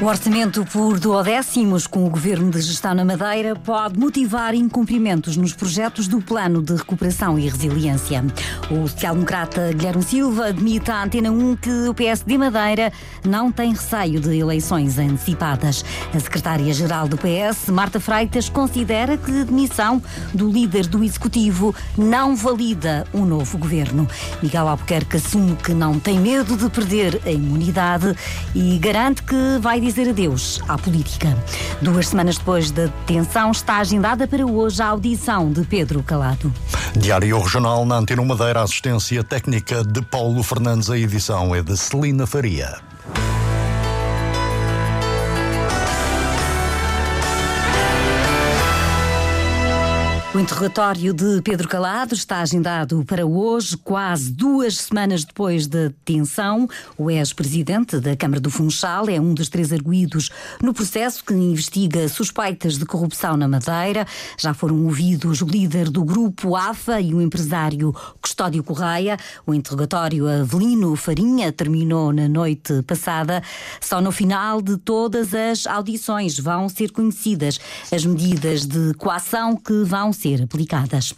O orçamento por duodécimos com o Governo de Gestão na Madeira pode motivar incumprimentos nos projetos do Plano de Recuperação e Resiliência. O social-democrata Guilherme Silva admite à Antena 1 que o PSD Madeira não tem receio de eleições antecipadas. A secretária-geral do PS, Marta Freitas, considera que a demissão do líder do Executivo não valida um novo governo. Miguel Albuquerque assume que não tem medo de perder a imunidade e garante que vai dizer adeus à política. Duas semanas depois da detenção, está agendada para hoje a audição de Pedro Calado. Diário Regional na Antena 1 Madeira, assistência técnica de Paulo Fernandes, a edição é de Celina Faria. O interrogatório de Pedro Calado está agendado para hoje, quase duas semanas depois da detenção. O ex-presidente da Câmara do Funchal é um dos três arguídos no processo que investiga suspeitas de corrupção na Madeira. Já foram ouvidos o líder do grupo AFA e o empresário Custódio Correia. O interrogatório Avelino Farinha terminou na noite passada. Só no final de todas as audições vão ser conhecidas as medidas de coação que vão ser aplicadas.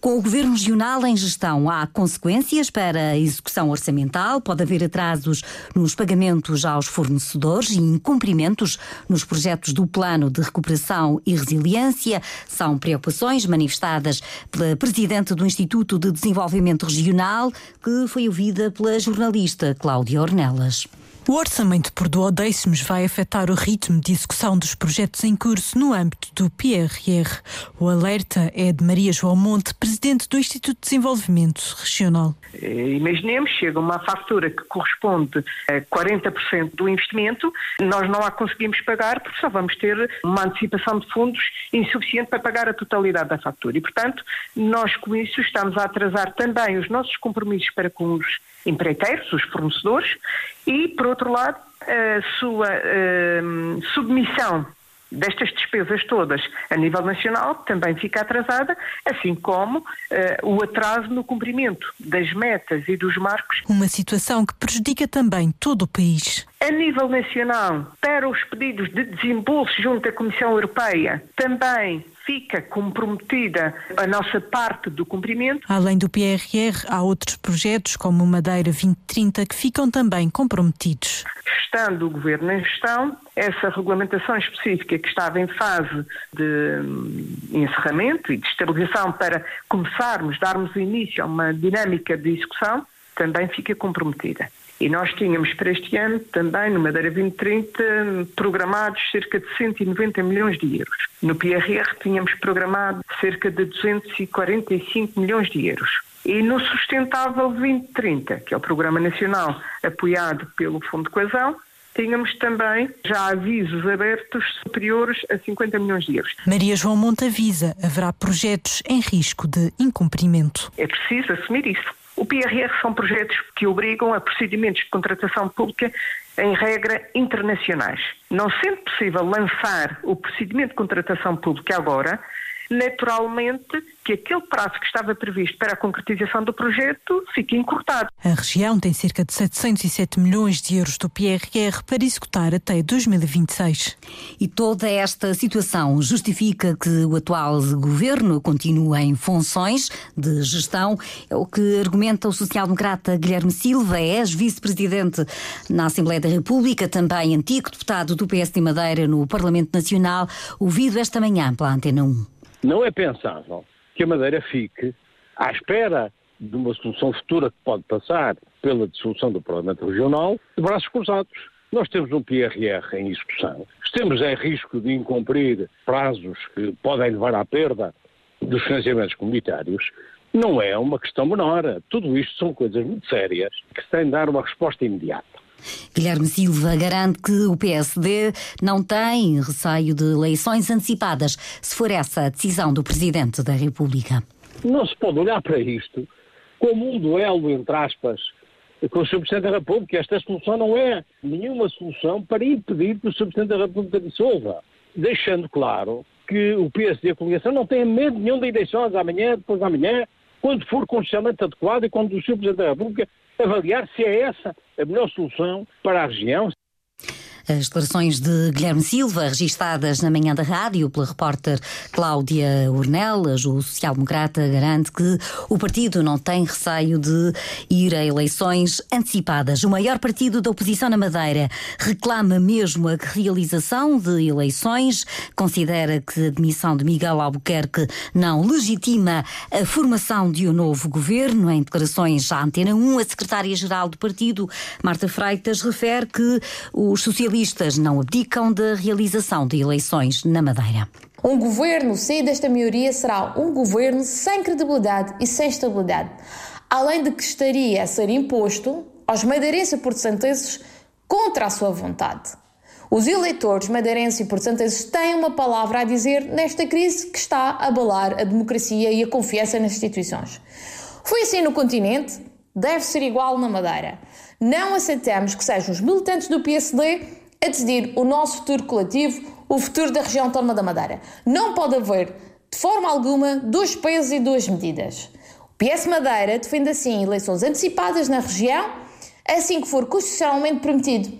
Com o Governo Regional em gestão, há consequências para a execução orçamental, pode haver atrasos nos pagamentos aos fornecedores e incumprimentos nos projetos do Plano de Recuperação e Resiliência. São preocupações manifestadas pela Presidente do Instituto de Desenvolvimento Regional, que foi ouvida pela jornalista Cláudia Ornelas. O orçamento por duodécimos vai afetar o ritmo de execução dos projetos em curso no âmbito do PRR. O alerta é de Maria João Monte, presidente do Instituto de Desenvolvimento Regional. Imaginemos, chega uma fatura que corresponde a 40% do investimento, nós não a conseguimos pagar porque só vamos ter uma antecipação de fundos insuficiente para pagar a totalidade da fatura. E, portanto, nós com isso estamos a atrasar também os nossos compromissos para com os empreiteiros, os fornecedores, e, por outro lado, a sua uh, submissão destas despesas todas a nível nacional também fica atrasada, assim como uh, o atraso no cumprimento das metas e dos marcos. Uma situação que prejudica também todo o país. A nível nacional, para os pedidos de desembolso junto à Comissão Europeia, também fica comprometida a nossa parte do cumprimento. Além do PRR, há outros projetos, como o Madeira 2030, que ficam também comprometidos. Estando o Governo em gestão, essa regulamentação específica que estava em fase de hum, encerramento e de estabilização para começarmos, darmos início a uma dinâmica de execução, também fica comprometida. E nós tínhamos para este ano também, no Madeira 2030, programados cerca de 190 milhões de euros. No PRR tínhamos programado cerca de 245 milhões de euros. E no Sustentável 2030, que é o Programa Nacional apoiado pelo Fundo de Coesão, tínhamos também já avisos abertos superiores a 50 milhões de euros. Maria João Monte avisa, haverá projetos em risco de incumprimento. É preciso assumir isso. O PRR são projetos que obrigam a procedimentos de contratação pública em regra internacionais. Não sendo possível lançar o procedimento de contratação pública agora, naturalmente que aquele prazo que estava previsto para a concretização do projeto fique encurtado. A região tem cerca de 707 milhões de euros do PRR para executar até 2026. E toda esta situação justifica que o atual governo continue em funções de gestão. É o que argumenta o social-democrata Guilherme Silva, ex-vice-presidente na Assembleia da República, também antigo deputado do PS de Madeira no Parlamento Nacional, ouvido esta manhã pela Antena 1. Não é pensável que a Madeira fique à espera de uma solução futura que pode passar pela dissolução do Parlamento Regional de braços cruzados. Nós temos um PRR em execução. Estamos em risco de incumprir prazos que podem levar à perda dos financiamentos comunitários. Não é uma questão menor. Tudo isto são coisas muito sérias que se têm de dar uma resposta imediata. Guilherme Silva garante que o PSD não tem receio de eleições antecipadas, se for essa a decisão do Presidente da República. Não se pode olhar para isto como um duelo, entre aspas, com o Sr. Presidente da República. Esta solução não é nenhuma solução para impedir que o Sr. Presidente da República dissolva. Deixando claro que o PSD e a coligação não têm medo nenhum de eleições amanhã, depois de amanhã, quando for constitucionalmente adequado e quando o Sr. Presidente da República avaliar se é essa a melhor solução para a região, as declarações de Guilherme Silva, registadas na manhã da rádio pela repórter Cláudia Ornelas, o social-democrata, garante que o partido não tem receio de ir a eleições antecipadas. O maior partido da oposição na Madeira reclama mesmo a realização de eleições, considera que a admissão de Miguel Albuquerque não legitima a formação de um novo governo. Em declarações à Antena 1, a secretária-geral do partido, Marta Freitas, refere que os socialistas socialistas não abdicam da realização de eleições na Madeira. Um governo sem desta maioria será um governo sem credibilidade e sem estabilidade, além de que estaria a ser imposto aos madeirenses e portugueses contra a sua vontade. Os eleitores madeirenses e portugueses têm uma palavra a dizer nesta crise que está a abalar a democracia e a confiança nas instituições. Foi assim no continente, deve ser igual na Madeira. Não aceitamos que sejam os militantes do PSD a decidir o nosso futuro coletivo, o futuro da região autónoma da Madeira. Não pode haver, de forma alguma, dois pesos e duas medidas. O PS Madeira defende assim eleições antecipadas na região, assim que for constitucionalmente permitido.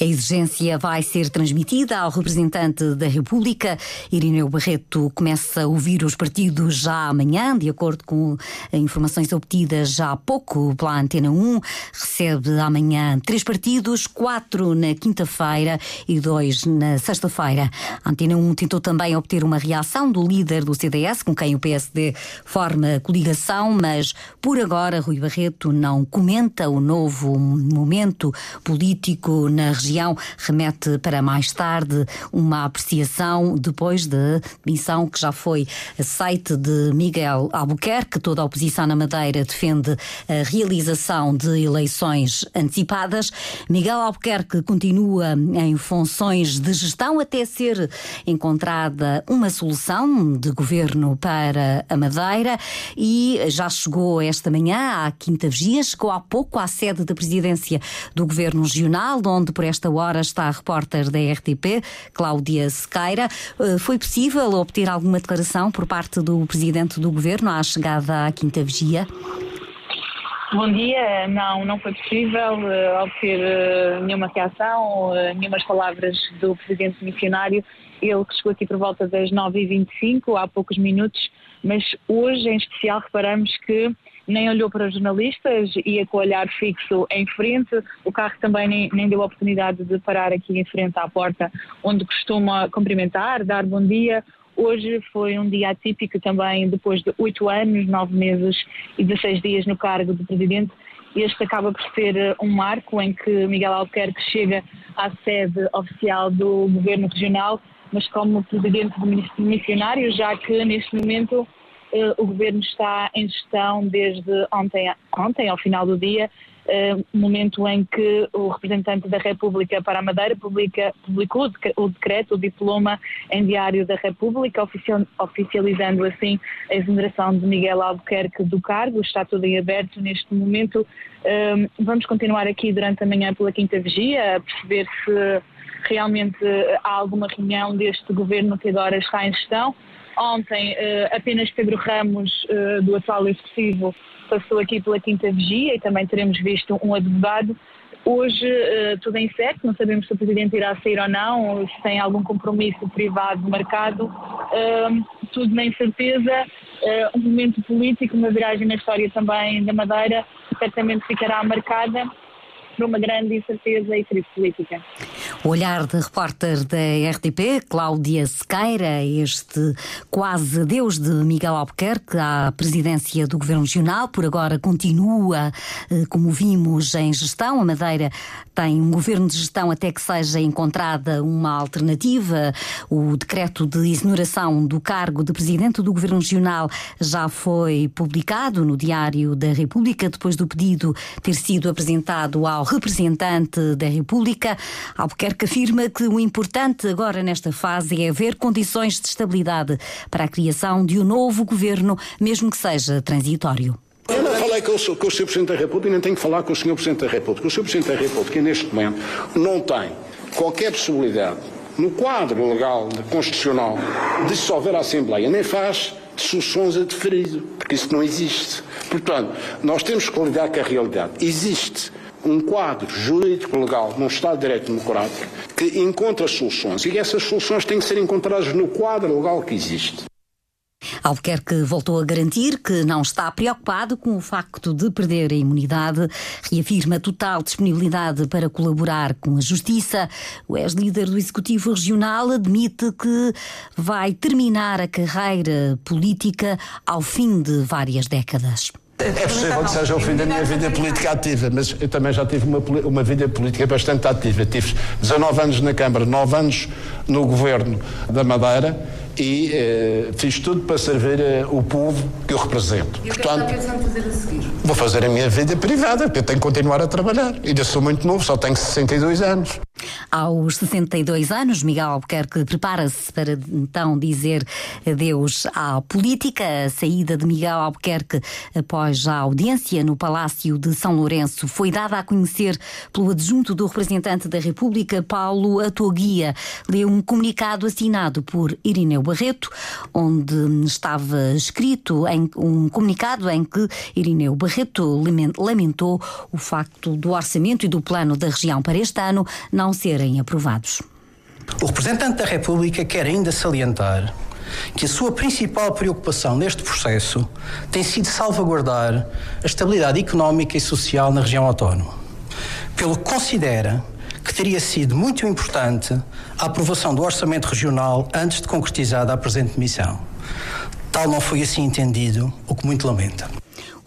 A exigência vai ser transmitida ao representante da República. Irineu Barreto começa a ouvir os partidos já amanhã, de acordo com informações obtidas já há pouco pela Antena 1. Recebe amanhã três partidos, quatro na quinta-feira e dois na sexta-feira. A Antena 1 tentou também obter uma reação do líder do CDS, com quem o PSD forma coligação, mas por agora Rui Barreto não comenta o novo momento político na região região remete para mais tarde uma apreciação depois da missão que já foi aceite de Miguel Albuquerque. Toda a oposição na Madeira defende a realização de eleições antecipadas. Miguel Albuquerque continua em funções de gestão até ser encontrada uma solução de governo para a Madeira e já chegou esta manhã à Quinta Vigia, chegou há pouco à sede da presidência do governo regional, onde por esta hora está a repórter da RTP, Cláudia Sequeira. Eh, foi possível obter alguma declaração por parte do presidente do governo à chegada à Quinta Vigia? Bom dia. Não, não foi possível uh, obter uh, nenhuma reação, uh, nenhumas palavras do presidente missionário. Ele que chegou aqui por volta das 9h25, há poucos minutos, mas hoje em especial reparamos que nem olhou para os jornalistas, ia com o olhar fixo em frente. O carro também nem, nem deu a oportunidade de parar aqui em frente à porta onde costuma cumprimentar, dar bom dia. Hoje foi um dia atípico também, depois de oito anos, nove meses e 16 dias no cargo de presidente. Este acaba por ser eh, um marco em que Miguel Albuquerque chega à sede oficial do governo regional, mas como presidente do missionário, já que neste momento o governo está em gestão desde ontem, ontem ao final do dia, eh, momento em que o representante da República para a Madeira publica, publicou o decreto, o diploma em Diário da República, oficializando assim a exoneração de Miguel Albuquerque do cargo. Está tudo em aberto neste momento. Eh, vamos continuar aqui durante a manhã pela Quinta Vigia a perceber se realmente há alguma reunião deste governo que agora está em gestão. Ontem, uh, apenas Pedro Ramos, uh, do atual Executivo, passou aqui pela Quinta Vigia e também teremos visto um advogado. Hoje, uh, tudo em certo, não sabemos se o Presidente irá sair ou não, ou se tem algum compromisso privado marcado. tudo na incerteza. um momento político, uma viragem na história também da Madeira, certamente ficará marcada por uma grande incerteza e crise política. O olhar de repórter da RTP, Cláudia Sequeira, este quase adeus de Miguel Albuquerque à presidência do Governo Regional, por agora continua, eh, como vimos, em gestão. A Madeira tem um governo de gestão até que seja encontrada uma alternativa. O decreto de exoneração do cargo de presidente do Governo Regional já foi publicado no Diário da República, depois do pedido ter sido apresentado ao representante da República. Albuquerque afirma que o importante agora nesta fase é haver condições de estabilidade para a criação de um novo governo, mesmo que seja transitório. Eu não falei com o, com o Sr. Presidente da República, nem tenho que falar com o Sr. Presidente da República. O Sr. Presidente da República, neste momento, não tem qualquer possibilidade, no quadro legal, constitucional, de dissolver a Assembleia, nem faz soluções a deferido, porque isso não existe. Portanto, nós temos que lidar com a realidade. Existe um quadro jurídico legal num Estado de Direito Democrático que encontra soluções e essas soluções têm que ser encontradas no quadro legal que existe. Albuquerque voltou a garantir que não está preocupado com o facto de perder a imunidade, reafirma total disponibilidade para colaborar com a Justiça. O ex-líder do Executivo Regional admite que vai terminar a carreira política ao fim de várias décadas. É possível que seja o fim da minha vida política ativa, mas eu também já tive uma, uma vida política bastante ativa. Tive 19 anos na Câmara, 9 anos no governo da Madeira e eh, fiz tudo para servir eh, o povo que eu represento. E o que Portanto, é que fazer a seguir? Vou fazer a minha vida privada, porque eu tenho que continuar a trabalhar. Ainda sou muito novo, só tenho 62 anos. Aos 62 anos, Miguel Albuquerque prepara-se para então dizer adeus à política. A saída de Miguel Albuquerque após a audiência no Palácio de São Lourenço foi dada a conhecer pelo adjunto do representante da República, Paulo Atoguia. Leu um comunicado assinado por Irineu Barreto, onde estava escrito em um comunicado em que Irineu Barreto lamentou o facto do orçamento e do plano da região para este ano não serem aprovados. O representante da República quer ainda salientar que a sua principal preocupação neste processo tem sido salvaguardar a estabilidade económica e social na região autónoma, pelo que considera que teria sido muito importante a aprovação do orçamento regional antes de concretizada a presente missão. Tal não foi assim entendido, o que muito lamenta.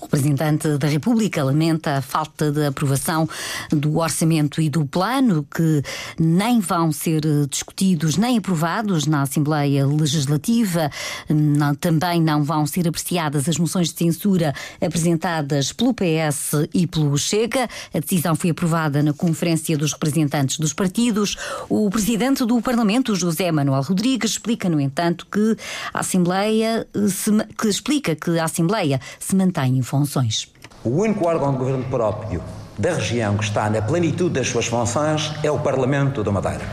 O representante da República lamenta a falta de aprovação do orçamento e do plano, que nem vão ser discutidos nem aprovados na Assembleia Legislativa. Não, também não vão ser apreciadas as moções de censura apresentadas pelo PS e pelo Chega. A decisão foi aprovada na Conferência dos Representantes dos Partidos. O presidente do Parlamento, José Manuel Rodrigues, explica, no entanto, que a Assembleia se, que explica que a Assembleia se mantém em funções. O único órgão de governo próprio da região que está na plenitude das suas funções é o Parlamento da Madeira.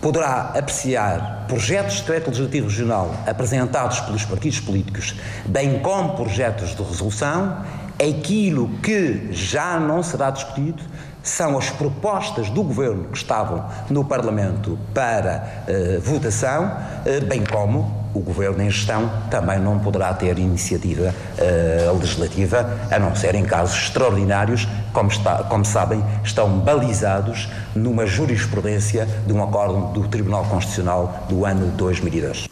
Poderá apreciar projetos de decreto legislativo regional apresentados pelos partidos políticos, bem como projetos de resolução. Aquilo que já não será discutido são as propostas do governo que estavam no Parlamento para uh, votação, uh, bem como o Governo em gestão também não poderá ter iniciativa uh, legislativa, a não ser em casos extraordinários, como, está, como sabem, estão balizados numa jurisprudência de um acordo do Tribunal Constitucional do ano 2002.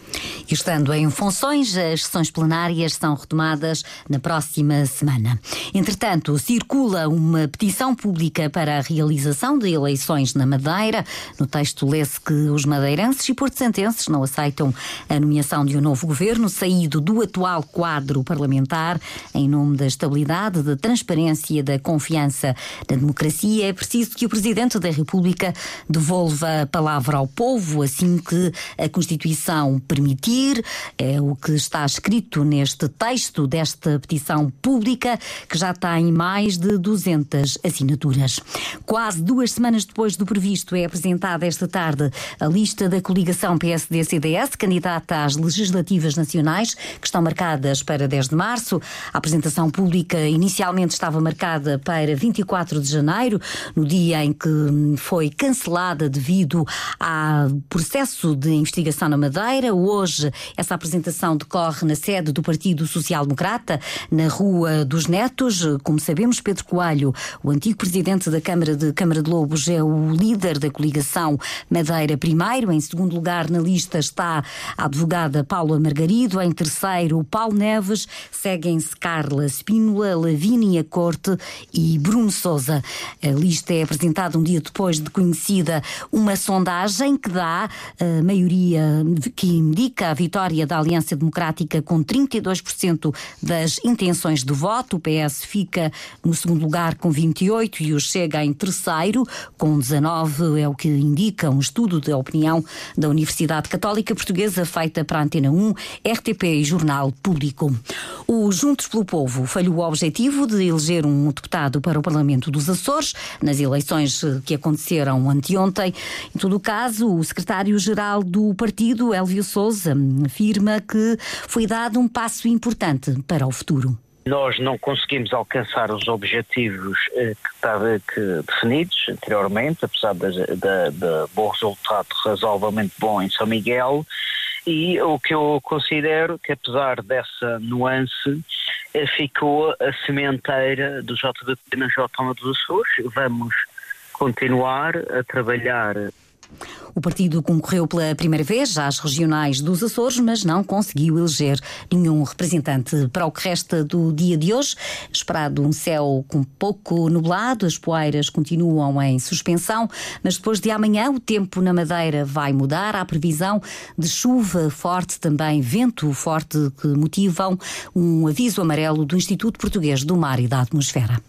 E estando em funções, as sessões plenárias são retomadas na próxima semana. Entretanto, circula uma petição pública para a realização de eleições na Madeira. No texto lê-se que os madeirenses e porto-santenses não aceitam a nomeação de um novo governo saído do atual quadro parlamentar em nome da estabilidade, da transparência, da confiança na democracia. É preciso que o Presidente da República devolva a palavra ao povo assim que a Constituição permitir é o que está escrito neste texto desta petição pública, que já tem mais de 200 assinaturas. Quase duas semanas depois do previsto, é apresentada esta tarde a lista da coligação PSD-CDS, candidata às legislativas nacionais, que estão marcadas para 10 de março. A apresentação pública inicialmente estava marcada para 24 de janeiro, no dia em que foi cancelada devido ao processo de investigação na Madeira. Hoje essa apresentação decorre na sede do Partido Social Democrata, na Rua dos Netos. Como sabemos, Pedro Coelho, o antigo presidente da Câmara de Câmara de Lobos, é o líder da coligação Madeira Primeiro. Em segundo lugar na lista está a advogada Paula Margarido. Em terceiro, Paulo Neves. Seguem-se Carla Spínola, Lavínia Corte e Bruno Souza. A lista é apresentada um dia depois de conhecida uma sondagem que dá a maioria que indica a vitória da Aliança Democrática com 32% das intenções de voto. O PS fica no segundo lugar com 28 e o Chega em terceiro com 19, é o que indica um estudo de opinião da Universidade Católica Portuguesa feita para a Antena 1, RTP e Jornal Público. O Juntos pelo Povo falhou o objetivo de eleger um deputado para o Parlamento dos Açores nas eleições que aconteceram anteontem. Em todo o caso, o secretário-geral do partido, Elvio Souza, afirma que foi dado um passo importante para o futuro nós não conseguimos alcançar os objetivos eh, que, estava, que definidos anteriormente, apesar de bom resultado razoavelmente bom em São Miguel, e o que eu considero que apesar dessa nuance eh, ficou a sementeira do JDP na Jotoma dos Açores. Vamos continuar a trabalhar o partido concorreu pela primeira vez às regionais dos Açores, mas não conseguiu eleger nenhum representante. Para o que resta do dia de hoje, esperado um céu com pouco nublado, as poeiras continuam em suspensão, mas depois de amanhã o tempo na Madeira vai mudar. Há previsão de chuva forte, também vento forte, que motivam um aviso amarelo do Instituto Português do Mar e da Atmosfera.